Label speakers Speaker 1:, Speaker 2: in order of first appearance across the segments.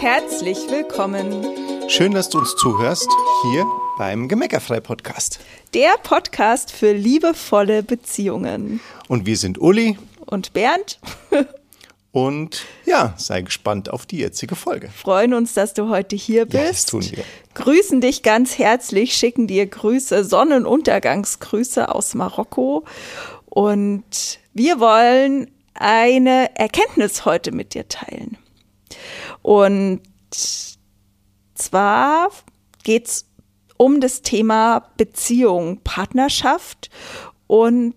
Speaker 1: herzlich willkommen.
Speaker 2: Schön, dass du uns zuhörst hier beim Gemeckerfrei Podcast.
Speaker 1: Der Podcast für liebevolle Beziehungen.
Speaker 2: Und wir sind Uli
Speaker 1: und Bernd.
Speaker 2: Und ja, sei gespannt auf die jetzige Folge.
Speaker 1: Freuen uns, dass du heute hier bist. Ja,
Speaker 2: das tun wir.
Speaker 1: Grüßen dich ganz herzlich, schicken dir Grüße, Sonnenuntergangsgrüße aus Marokko. Und wir wollen eine Erkenntnis heute mit dir teilen. Und zwar geht es um das Thema Beziehung, Partnerschaft und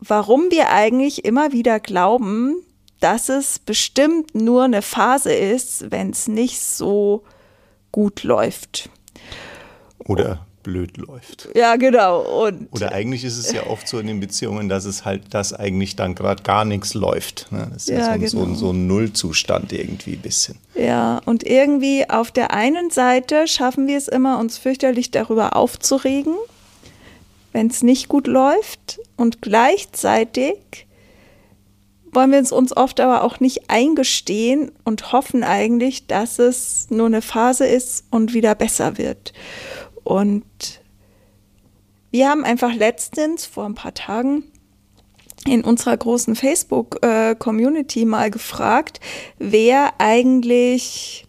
Speaker 1: warum wir eigentlich immer wieder glauben, dass es bestimmt nur eine Phase ist, wenn es nicht so gut läuft.
Speaker 2: Oder blöd läuft.
Speaker 1: Ja, genau. Und
Speaker 2: Oder eigentlich ist es ja oft so in den Beziehungen, dass es halt, dass eigentlich dann gerade gar nichts läuft. Ne? Das ist ja, ja so, genau. so, so, ein Nullzustand irgendwie ein bisschen.
Speaker 1: Ja, und irgendwie auf der einen Seite schaffen wir es immer, uns fürchterlich darüber aufzuregen, wenn es nicht gut läuft. Und gleichzeitig wollen wir es uns oft aber auch nicht eingestehen und hoffen eigentlich, dass es nur eine Phase ist und wieder besser wird. Und wir haben einfach letztens vor ein paar Tagen in unserer großen Facebook-Community mal gefragt, wer eigentlich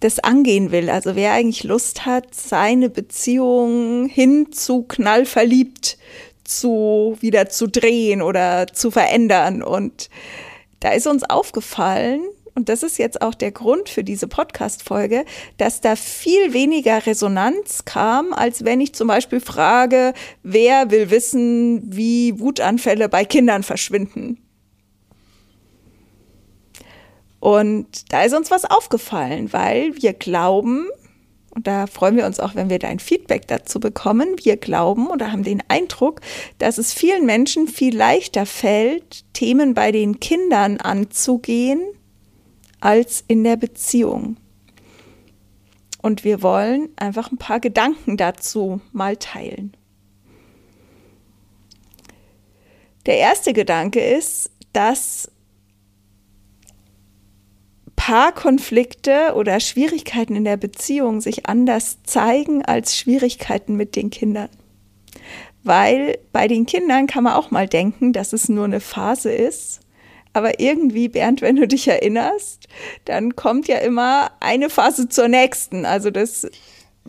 Speaker 1: das angehen will, also wer eigentlich Lust hat, seine Beziehung hin zu knallverliebt zu wieder zu drehen oder zu verändern. Und da ist uns aufgefallen, und das ist jetzt auch der Grund für diese Podcast-Folge, dass da viel weniger Resonanz kam, als wenn ich zum Beispiel frage, wer will wissen, wie Wutanfälle bei Kindern verschwinden. Und da ist uns was aufgefallen, weil wir glauben, und da freuen wir uns auch, wenn wir dein Feedback dazu bekommen. Wir glauben oder haben den Eindruck, dass es vielen Menschen viel leichter fällt, Themen bei den Kindern anzugehen, als in der Beziehung. Und wir wollen einfach ein paar Gedanken dazu mal teilen. Der erste Gedanke ist, dass Paarkonflikte oder Schwierigkeiten in der Beziehung sich anders zeigen als Schwierigkeiten mit den Kindern. Weil bei den Kindern kann man auch mal denken, dass es nur eine Phase ist aber irgendwie, Bernd, wenn du dich erinnerst, dann kommt ja immer eine Phase zur nächsten. Also das.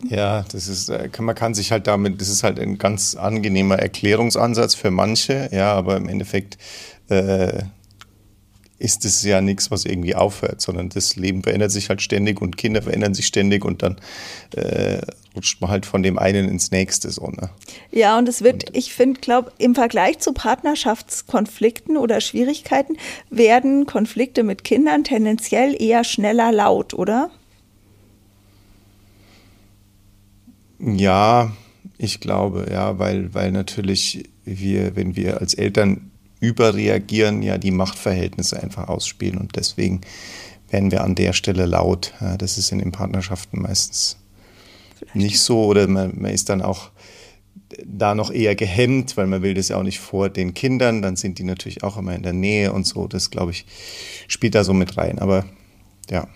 Speaker 2: Ja, das ist, äh, man kann sich halt damit, das ist halt ein ganz angenehmer Erklärungsansatz für manche, ja, aber im Endeffekt äh, ist es ja nichts, was irgendwie aufhört, sondern das Leben verändert sich halt ständig und Kinder verändern sich ständig und dann äh, rutscht man halt von dem einen ins nächste. So, ne?
Speaker 1: Ja, und es wird, ich finde, glaube im Vergleich zu Partnerschaftskonflikten oder Schwierigkeiten werden Konflikte mit Kindern tendenziell eher schneller laut, oder?
Speaker 2: Ja, ich glaube, ja, weil, weil natürlich wir, wenn wir als Eltern überreagieren, ja die Machtverhältnisse einfach ausspielen und deswegen werden wir an der Stelle laut. Das ist in den Partnerschaften meistens Vielleicht. nicht so oder man, man ist dann auch da noch eher gehemmt, weil man will das ja auch nicht vor den Kindern, dann sind die natürlich auch immer in der Nähe und so. Das, glaube ich, spielt da so mit rein. Aber ja.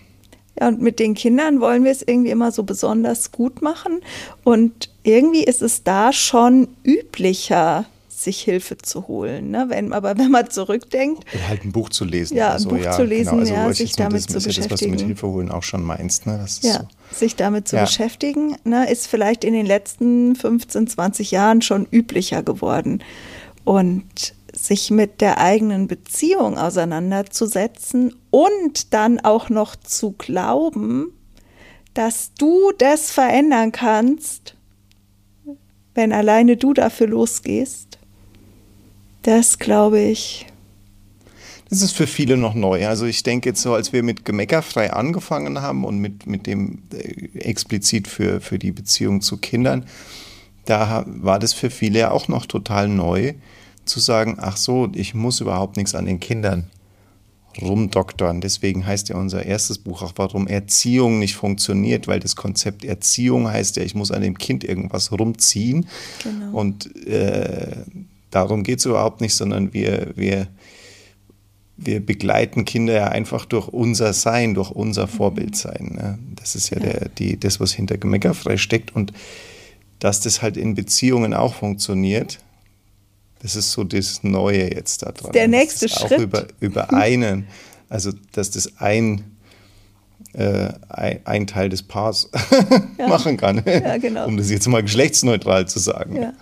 Speaker 1: Ja, und mit den Kindern wollen wir es irgendwie immer so besonders gut machen. Und irgendwie ist es da schon üblicher, sich Hilfe zu holen. Ne? Wenn, aber wenn man zurückdenkt.
Speaker 2: Oder halt ein Buch zu lesen.
Speaker 1: Ja, ein Buch ja, zu lesen, genau. also, ja, sich damit
Speaker 2: das,
Speaker 1: zu beschäftigen.
Speaker 2: Das, was du mit Hilfe holen auch schon meinst. Ne?
Speaker 1: ja, so. sich damit zu ja. beschäftigen, ne, ist vielleicht in den letzten 15, 20 Jahren schon üblicher geworden. Und sich mit der eigenen Beziehung auseinanderzusetzen und dann auch noch zu glauben, dass du das verändern kannst, wenn alleine du dafür losgehst, das glaube ich.
Speaker 2: Das ist für viele noch neu. Also ich denke jetzt so, als wir mit Gemeckerfrei angefangen haben und mit, mit dem äh, explizit für, für die Beziehung zu Kindern, da war das für viele ja auch noch total neu, zu sagen, ach so, ich muss überhaupt nichts an den Kindern rumdoktern. Deswegen heißt ja unser erstes Buch auch, warum Erziehung nicht funktioniert, weil das Konzept Erziehung heißt ja, ich muss an dem Kind irgendwas rumziehen. Genau. Und äh, darum geht es überhaupt nicht, sondern wir, wir wir begleiten Kinder ja einfach durch unser Sein, durch unser mhm. Vorbildsein. Ne? Das ist ja, ja. Der, die, das, was hinter Gemeckerfrei steckt. Und dass das halt in Beziehungen auch funktioniert, das ist so das Neue jetzt da dran.
Speaker 1: Der nächste Schritt.
Speaker 2: Auch über, über einen, also dass das ein, äh, ein, ein, Teil des Paars ja. machen kann. Ja, genau. Um das jetzt mal geschlechtsneutral zu sagen.
Speaker 1: Ja.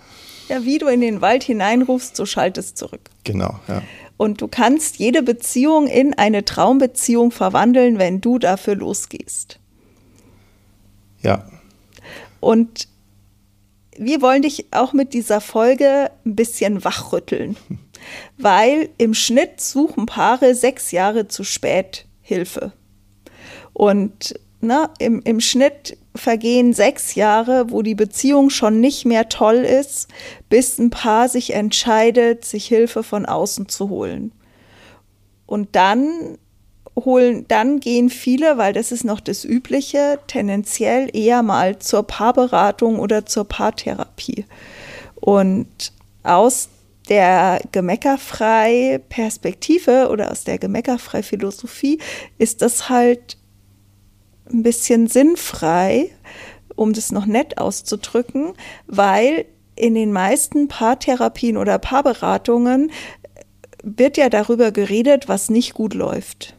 Speaker 1: Ja, wie du in den Wald hineinrufst, so schaltest zurück.
Speaker 2: Genau, ja.
Speaker 1: Und du kannst jede Beziehung in eine Traumbeziehung verwandeln, wenn du dafür losgehst.
Speaker 2: Ja.
Speaker 1: Und wir wollen dich auch mit dieser Folge ein bisschen wachrütteln, weil im Schnitt suchen Paare sechs Jahre zu spät Hilfe. Und na, im, im Schnitt vergehen sechs Jahre, wo die Beziehung schon nicht mehr toll ist, bis ein Paar sich entscheidet, sich Hilfe von außen zu holen. Und dann holen, dann gehen viele, weil das ist noch das Übliche, tendenziell eher mal zur Paarberatung oder zur Paartherapie. Und aus der gemeckerfrei Perspektive oder aus der gemeckerfrei Philosophie ist das halt ein bisschen sinnfrei, um das noch nett auszudrücken, weil in den meisten Paartherapien oder Paarberatungen wird ja darüber geredet, was nicht gut läuft.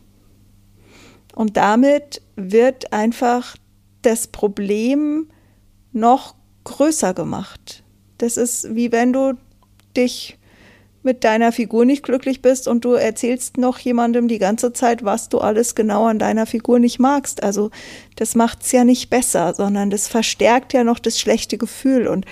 Speaker 1: Und damit wird einfach das Problem noch größer gemacht. Das ist wie wenn du dich mit deiner Figur nicht glücklich bist und du erzählst noch jemandem die ganze Zeit, was du alles genau an deiner Figur nicht magst. Also das macht es ja nicht besser, sondern das verstärkt ja noch das schlechte Gefühl. Und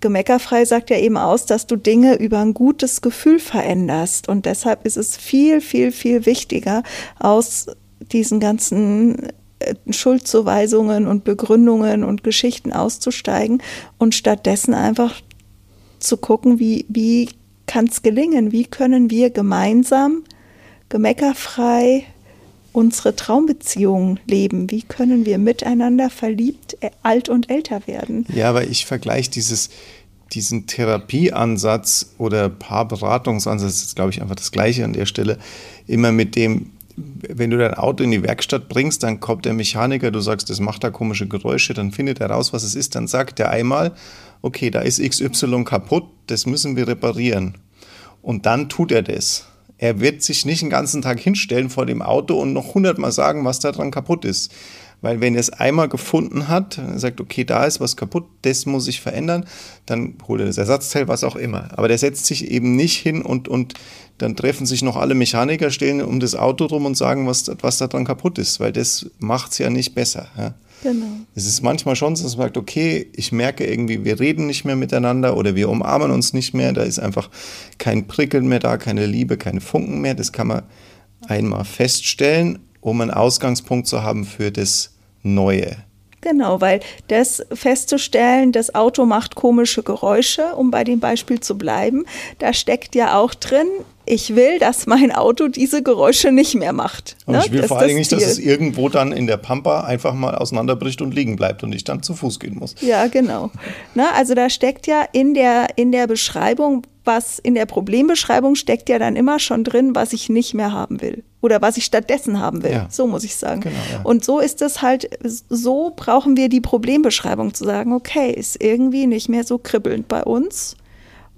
Speaker 1: Gemeckerfrei sagt ja eben aus, dass du Dinge über ein gutes Gefühl veränderst. Und deshalb ist es viel, viel, viel wichtiger, aus diesen ganzen äh, Schuldzuweisungen und Begründungen und Geschichten auszusteigen und stattdessen einfach zu gucken, wie, wie kann es gelingen, wie können wir gemeinsam gemeckerfrei unsere Traumbeziehungen leben, wie können wir miteinander verliebt, äh, alt und älter werden.
Speaker 2: Ja, aber ich vergleiche dieses, diesen Therapieansatz oder Paarberatungsansatz, ist glaube ich einfach das gleiche an der Stelle, immer mit dem, wenn du dein Auto in die Werkstatt bringst, dann kommt der Mechaniker, du sagst, das macht da komische Geräusche, dann findet er raus, was es ist, dann sagt er einmal, okay, da ist XY kaputt, das müssen wir reparieren. Und dann tut er das. Er wird sich nicht den ganzen Tag hinstellen vor dem Auto und noch hundertmal sagen, was da dran kaputt ist. Weil wenn er es einmal gefunden hat, sagt, okay, da ist was kaputt, das muss ich verändern, dann holt er das Ersatzteil, was auch immer. Aber der setzt sich eben nicht hin und, und dann treffen sich noch alle Mechaniker, stehen um das Auto drum und sagen, was, was da dran kaputt ist, weil das macht es ja nicht besser. Ja? Genau. Es ist manchmal schon so, dass man sagt, okay, ich merke irgendwie, wir reden nicht mehr miteinander oder wir umarmen uns nicht mehr, da ist einfach kein Prickeln mehr da, keine Liebe, keine Funken mehr. Das kann man einmal feststellen um einen Ausgangspunkt zu haben für das Neue.
Speaker 1: Genau, weil das festzustellen, das Auto macht komische Geräusche, um bei dem Beispiel zu bleiben, da steckt ja auch drin, ich will, dass mein Auto diese Geräusche nicht mehr macht.
Speaker 2: Und ne? ich will das vor allen Dingen nicht, dass es irgendwo dann in der Pampa einfach mal auseinanderbricht und liegen bleibt und ich dann zu Fuß gehen muss.
Speaker 1: Ja, genau. Ne? Also da steckt ja in der, in der Beschreibung, was in der Problembeschreibung steckt ja dann immer schon drin, was ich nicht mehr haben will oder was ich stattdessen haben will. Ja. So muss ich sagen. Genau, ja. Und so ist es halt, so brauchen wir die Problembeschreibung zu sagen, okay, ist irgendwie nicht mehr so kribbelnd bei uns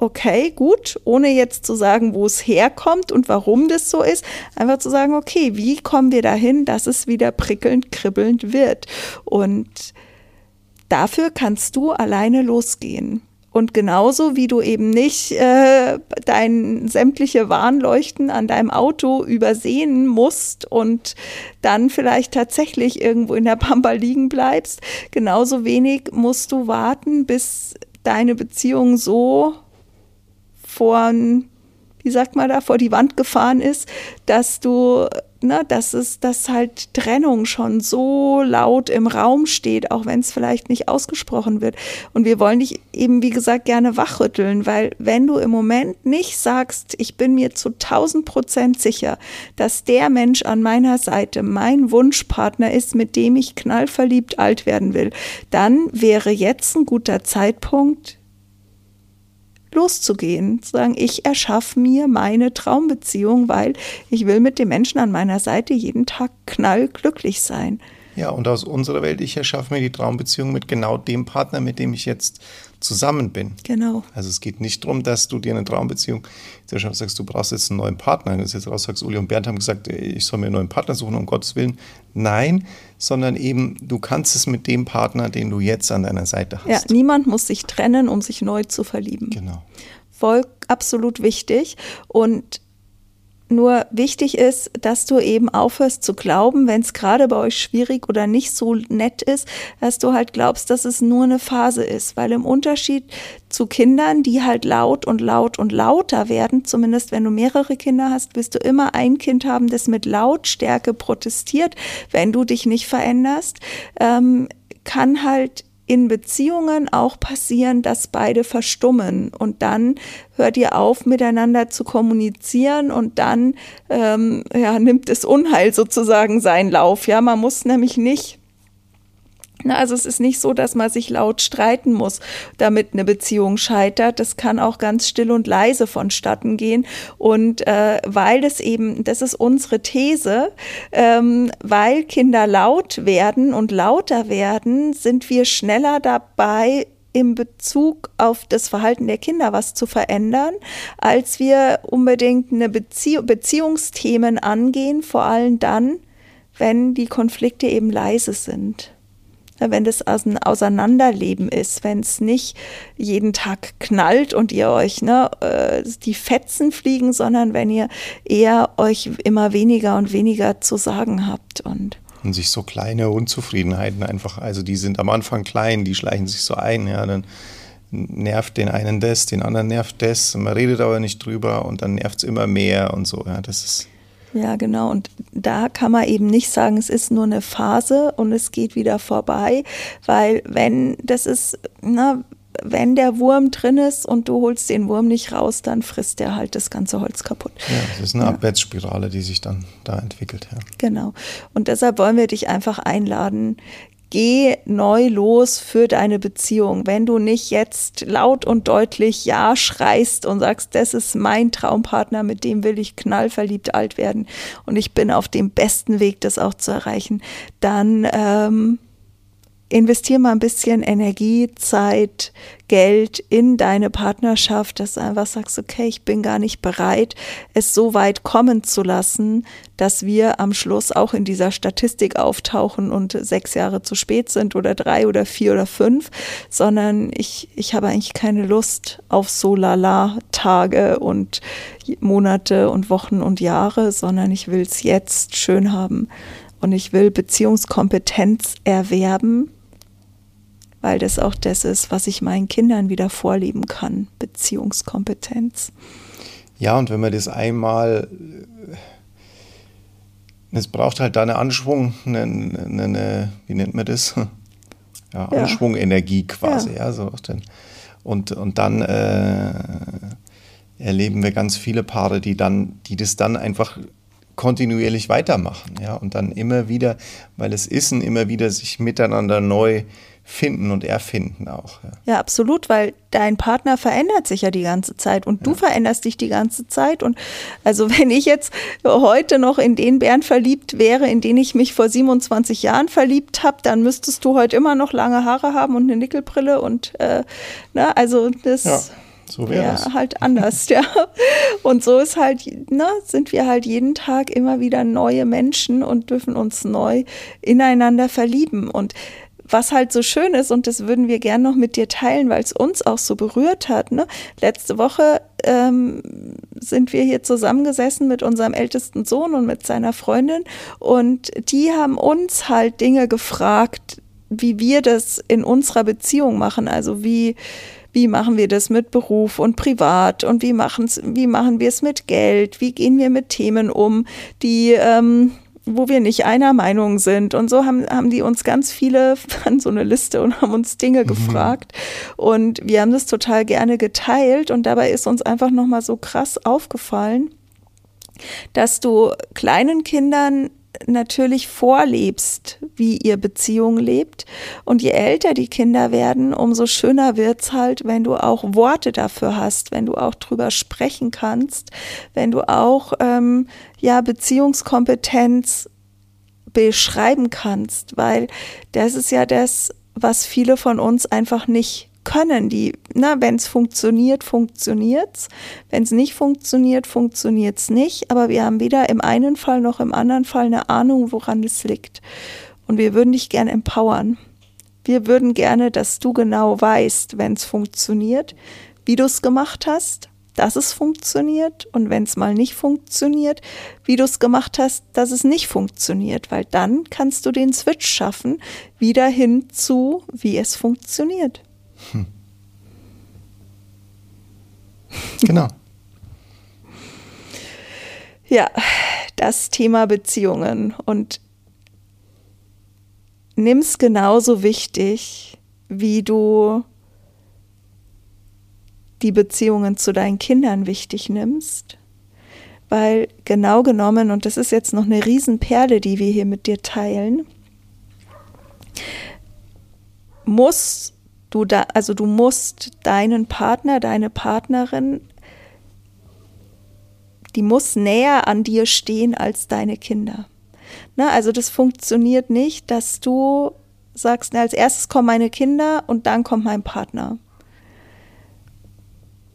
Speaker 1: okay, gut, ohne jetzt zu sagen, wo es herkommt und warum das so ist, einfach zu sagen, okay, wie kommen wir dahin, dass es wieder prickelnd, kribbelnd wird? Und dafür kannst du alleine losgehen. Und genauso wie du eben nicht äh, dein sämtliche Warnleuchten an deinem Auto übersehen musst und dann vielleicht tatsächlich irgendwo in der Pampa liegen bleibst, genauso wenig musst du warten, bis deine Beziehung so vor, wie sagt man da, vor die Wand gefahren ist, dass du, ne, dass es, dass halt Trennung schon so laut im Raum steht, auch wenn es vielleicht nicht ausgesprochen wird. Und wir wollen dich eben, wie gesagt, gerne wachrütteln, weil wenn du im Moment nicht sagst, ich bin mir zu 1000 Prozent sicher, dass der Mensch an meiner Seite mein Wunschpartner ist, mit dem ich knallverliebt alt werden will, dann wäre jetzt ein guter Zeitpunkt, loszugehen, zu sagen, ich erschaffe mir meine Traumbeziehung, weil ich will mit dem Menschen an meiner Seite jeden Tag knallglücklich sein.
Speaker 2: Ja, und aus unserer Welt, ich erschaffe mir die Traumbeziehung mit genau dem Partner, mit dem ich jetzt zusammen bin.
Speaker 1: Genau.
Speaker 2: Also es geht nicht darum, dass du dir eine Traumbeziehung sagst, du brauchst jetzt einen neuen Partner. Wenn du jetzt raus sagst, Uli und Bernd haben gesagt, ich soll mir einen neuen Partner suchen, um Gottes Willen. Nein, sondern eben, du kannst es mit dem Partner, den du jetzt an deiner Seite hast.
Speaker 1: Ja, niemand muss sich trennen, um sich neu zu verlieben.
Speaker 2: Genau.
Speaker 1: Voll absolut wichtig. Und nur wichtig ist, dass du eben aufhörst zu glauben, wenn es gerade bei euch schwierig oder nicht so nett ist, dass du halt glaubst, dass es nur eine Phase ist. Weil im Unterschied zu Kindern, die halt laut und laut und lauter werden, zumindest wenn du mehrere Kinder hast, wirst du immer ein Kind haben, das mit Lautstärke protestiert, wenn du dich nicht veränderst, ähm, kann halt in Beziehungen auch passieren, dass beide verstummen und dann hört ihr auf, miteinander zu kommunizieren und dann ähm, ja, nimmt es Unheil sozusagen seinen Lauf. Ja, man muss nämlich nicht also es ist nicht so, dass man sich laut streiten muss, damit eine Beziehung scheitert. Das kann auch ganz still und leise vonstatten gehen. Und äh, weil das eben, das ist unsere These, ähm, weil Kinder laut werden und lauter werden, sind wir schneller dabei, im Bezug auf das Verhalten der Kinder was zu verändern, als wir unbedingt eine Bezie Beziehungsthemen angehen, vor allem dann, wenn die Konflikte eben leise sind wenn das ein Auseinanderleben ist, wenn es nicht jeden Tag knallt und ihr euch ne, äh, die Fetzen fliegen, sondern wenn ihr eher euch immer weniger und weniger zu sagen habt und
Speaker 2: und sich so kleine Unzufriedenheiten einfach, also die sind am Anfang klein, die schleichen sich so ein, ja, dann nervt den einen das, den anderen nervt das, man redet aber nicht drüber und dann nervt es immer mehr und so, ja, das ist
Speaker 1: ja, genau. Und da kann man eben nicht sagen, es ist nur eine Phase und es geht wieder vorbei, weil wenn das ist, na, wenn der Wurm drin ist und du holst den Wurm nicht raus, dann frisst der halt das ganze Holz kaputt.
Speaker 2: Ja, das ist eine ja. Abwärtsspirale, die sich dann da entwickelt. Ja.
Speaker 1: Genau. Und deshalb wollen wir dich einfach einladen, geh neu los für deine Beziehung. Wenn du nicht jetzt laut und deutlich Ja schreist und sagst, das ist mein Traumpartner, mit dem will ich knallverliebt alt werden und ich bin auf dem besten Weg, das auch zu erreichen, dann ähm, investier mal ein bisschen Energie, Zeit, Geld in deine Partnerschaft, dass du einfach sagst, okay, ich bin gar nicht bereit, es so weit kommen zu lassen, dass wir am Schluss auch in dieser Statistik auftauchen und sechs Jahre zu spät sind oder drei oder vier oder fünf, sondern ich, ich habe eigentlich keine Lust auf so lala Tage und Monate und Wochen und Jahre, sondern ich will es jetzt schön haben. Und ich will Beziehungskompetenz erwerben, weil das auch das ist, was ich meinen Kindern wieder vorleben kann, Beziehungskompetenz.
Speaker 2: Ja, und wenn man das einmal, es braucht halt da eine Anschwung, eine, eine, eine wie nennt man das? Ja. Anschwungenergie quasi, ja. ja so und, und dann äh, erleben wir ganz viele Paare, die dann, die das dann einfach kontinuierlich weitermachen, ja, und dann immer wieder, weil es ist ein immer wieder sich miteinander neu finden und erfinden auch.
Speaker 1: Ja. ja. absolut, weil dein Partner verändert sich ja die ganze Zeit und du veränderst dich die ganze Zeit. Und also wenn ich jetzt heute noch in den Bären verliebt wäre, in den ich mich vor 27 Jahren verliebt habe, dann müsstest du heute immer noch lange Haare haben und eine Nickelbrille und äh, ne, also das. Ja.
Speaker 2: So wäre ja,
Speaker 1: halt anders, ja. Und so ist halt, ne, sind wir halt jeden Tag immer wieder neue Menschen und dürfen uns neu ineinander verlieben. Und was halt so schön ist, und das würden wir gern noch mit dir teilen, weil es uns auch so berührt hat. Ne? Letzte Woche ähm, sind wir hier zusammengesessen mit unserem ältesten Sohn und mit seiner Freundin und die haben uns halt Dinge gefragt, wie wir das in unserer Beziehung machen. Also wie wie machen wir das mit Beruf und privat und wie, wie machen wir es mit Geld, wie gehen wir mit Themen um, die ähm, wo wir nicht einer Meinung sind. Und so haben, haben die uns ganz viele an so eine Liste und haben uns Dinge mhm. gefragt. Und wir haben das total gerne geteilt. Und dabei ist uns einfach nochmal so krass aufgefallen, dass du kleinen Kindern natürlich vorlebst, wie ihr Beziehung lebt. Und je älter die Kinder werden, umso schöner wird's halt, wenn du auch Worte dafür hast, wenn du auch drüber sprechen kannst, wenn du auch ähm, ja Beziehungskompetenz beschreiben kannst, weil das ist ja das, was viele von uns einfach nicht können die, na, wenn es funktioniert, funktioniert's. Wenn es nicht funktioniert, funktioniert's nicht. Aber wir haben weder im einen Fall noch im anderen Fall eine Ahnung, woran es liegt. Und wir würden dich gerne empowern. Wir würden gerne, dass du genau weißt, wenn es funktioniert, wie du es gemacht hast, dass es funktioniert und wenn es mal nicht funktioniert, wie du es gemacht hast, dass es nicht funktioniert, weil dann kannst du den Switch schaffen, wieder hin zu, wie es funktioniert. Hm.
Speaker 2: Genau.
Speaker 1: ja, das Thema Beziehungen und nimm es genauso wichtig, wie du die Beziehungen zu deinen Kindern wichtig nimmst. Weil genau genommen, und das ist jetzt noch eine Riesenperle, die wir hier mit dir teilen, muss du da, also du musst deinen Partner, deine Partnerin, die muss näher an dir stehen als deine Kinder. Na, also das funktioniert nicht, dass du sagst, na, als erstes kommen meine Kinder und dann kommt mein Partner.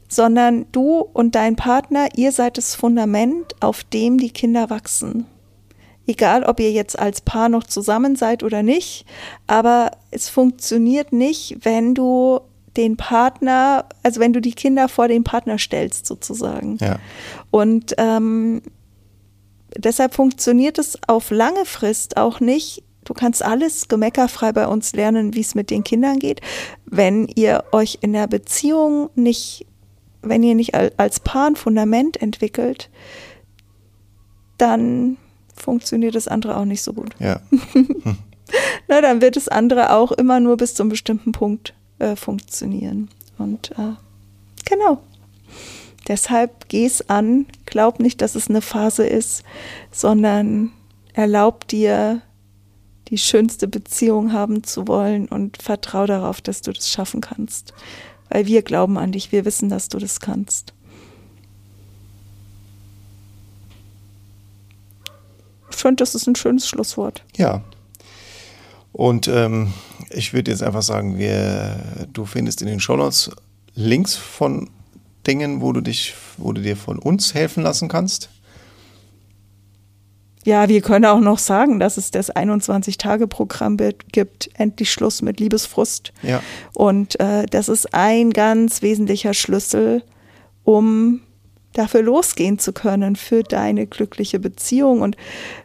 Speaker 1: Sondern du und dein Partner, ihr seid das Fundament, auf dem die Kinder wachsen egal ob ihr jetzt als Paar noch zusammen seid oder nicht, aber es funktioniert nicht, wenn du den Partner, also wenn du die Kinder vor den Partner stellst, sozusagen.
Speaker 2: Ja.
Speaker 1: Und ähm, deshalb funktioniert es auf lange Frist auch nicht. Du kannst alles gemeckerfrei bei uns lernen, wie es mit den Kindern geht. Wenn ihr euch in der Beziehung nicht, wenn ihr nicht als Paar ein Fundament entwickelt, dann funktioniert das andere auch nicht so gut.
Speaker 2: Ja.
Speaker 1: Na, dann wird das andere auch immer nur bis zu einem bestimmten Punkt äh, funktionieren. Und äh, genau. Deshalb geh es an, glaub nicht, dass es eine Phase ist, sondern erlaub dir, die schönste Beziehung haben zu wollen und vertrau darauf, dass du das schaffen kannst. Weil wir glauben an dich, wir wissen, dass du das kannst. Finde, das ist ein schönes Schlusswort.
Speaker 2: Ja. Und ähm, ich würde jetzt einfach sagen, wir, du findest in den Shownotes Links von Dingen, wo du dich, wo du dir von uns helfen lassen kannst.
Speaker 1: Ja, wir können auch noch sagen, dass es das 21-Tage-Programm gibt, endlich Schluss mit Liebesfrust.
Speaker 2: Ja.
Speaker 1: Und äh, das ist ein ganz wesentlicher Schlüssel, um dafür losgehen zu können, für deine glückliche Beziehung. Und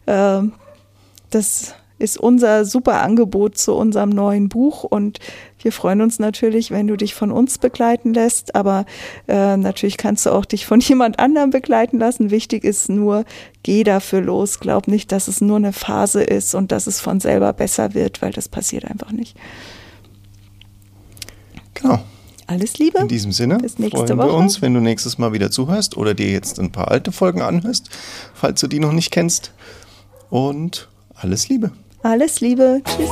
Speaker 1: äh, das ist unser super Angebot zu unserem neuen Buch. Und wir freuen uns natürlich, wenn du dich von uns begleiten lässt. Aber äh, natürlich kannst du auch dich von jemand anderem begleiten lassen. Wichtig ist nur, geh dafür los. Glaub nicht, dass es nur eine Phase ist und dass es von selber besser wird, weil das passiert einfach nicht.
Speaker 2: Genau.
Speaker 1: Alles Liebe.
Speaker 2: In diesem Sinne
Speaker 1: Bis nächste
Speaker 2: freuen
Speaker 1: Woche.
Speaker 2: wir uns, wenn du nächstes Mal wieder zuhörst oder dir jetzt ein paar alte Folgen anhörst, falls du die noch nicht kennst. Und alles Liebe.
Speaker 1: Alles Liebe. Tschüss.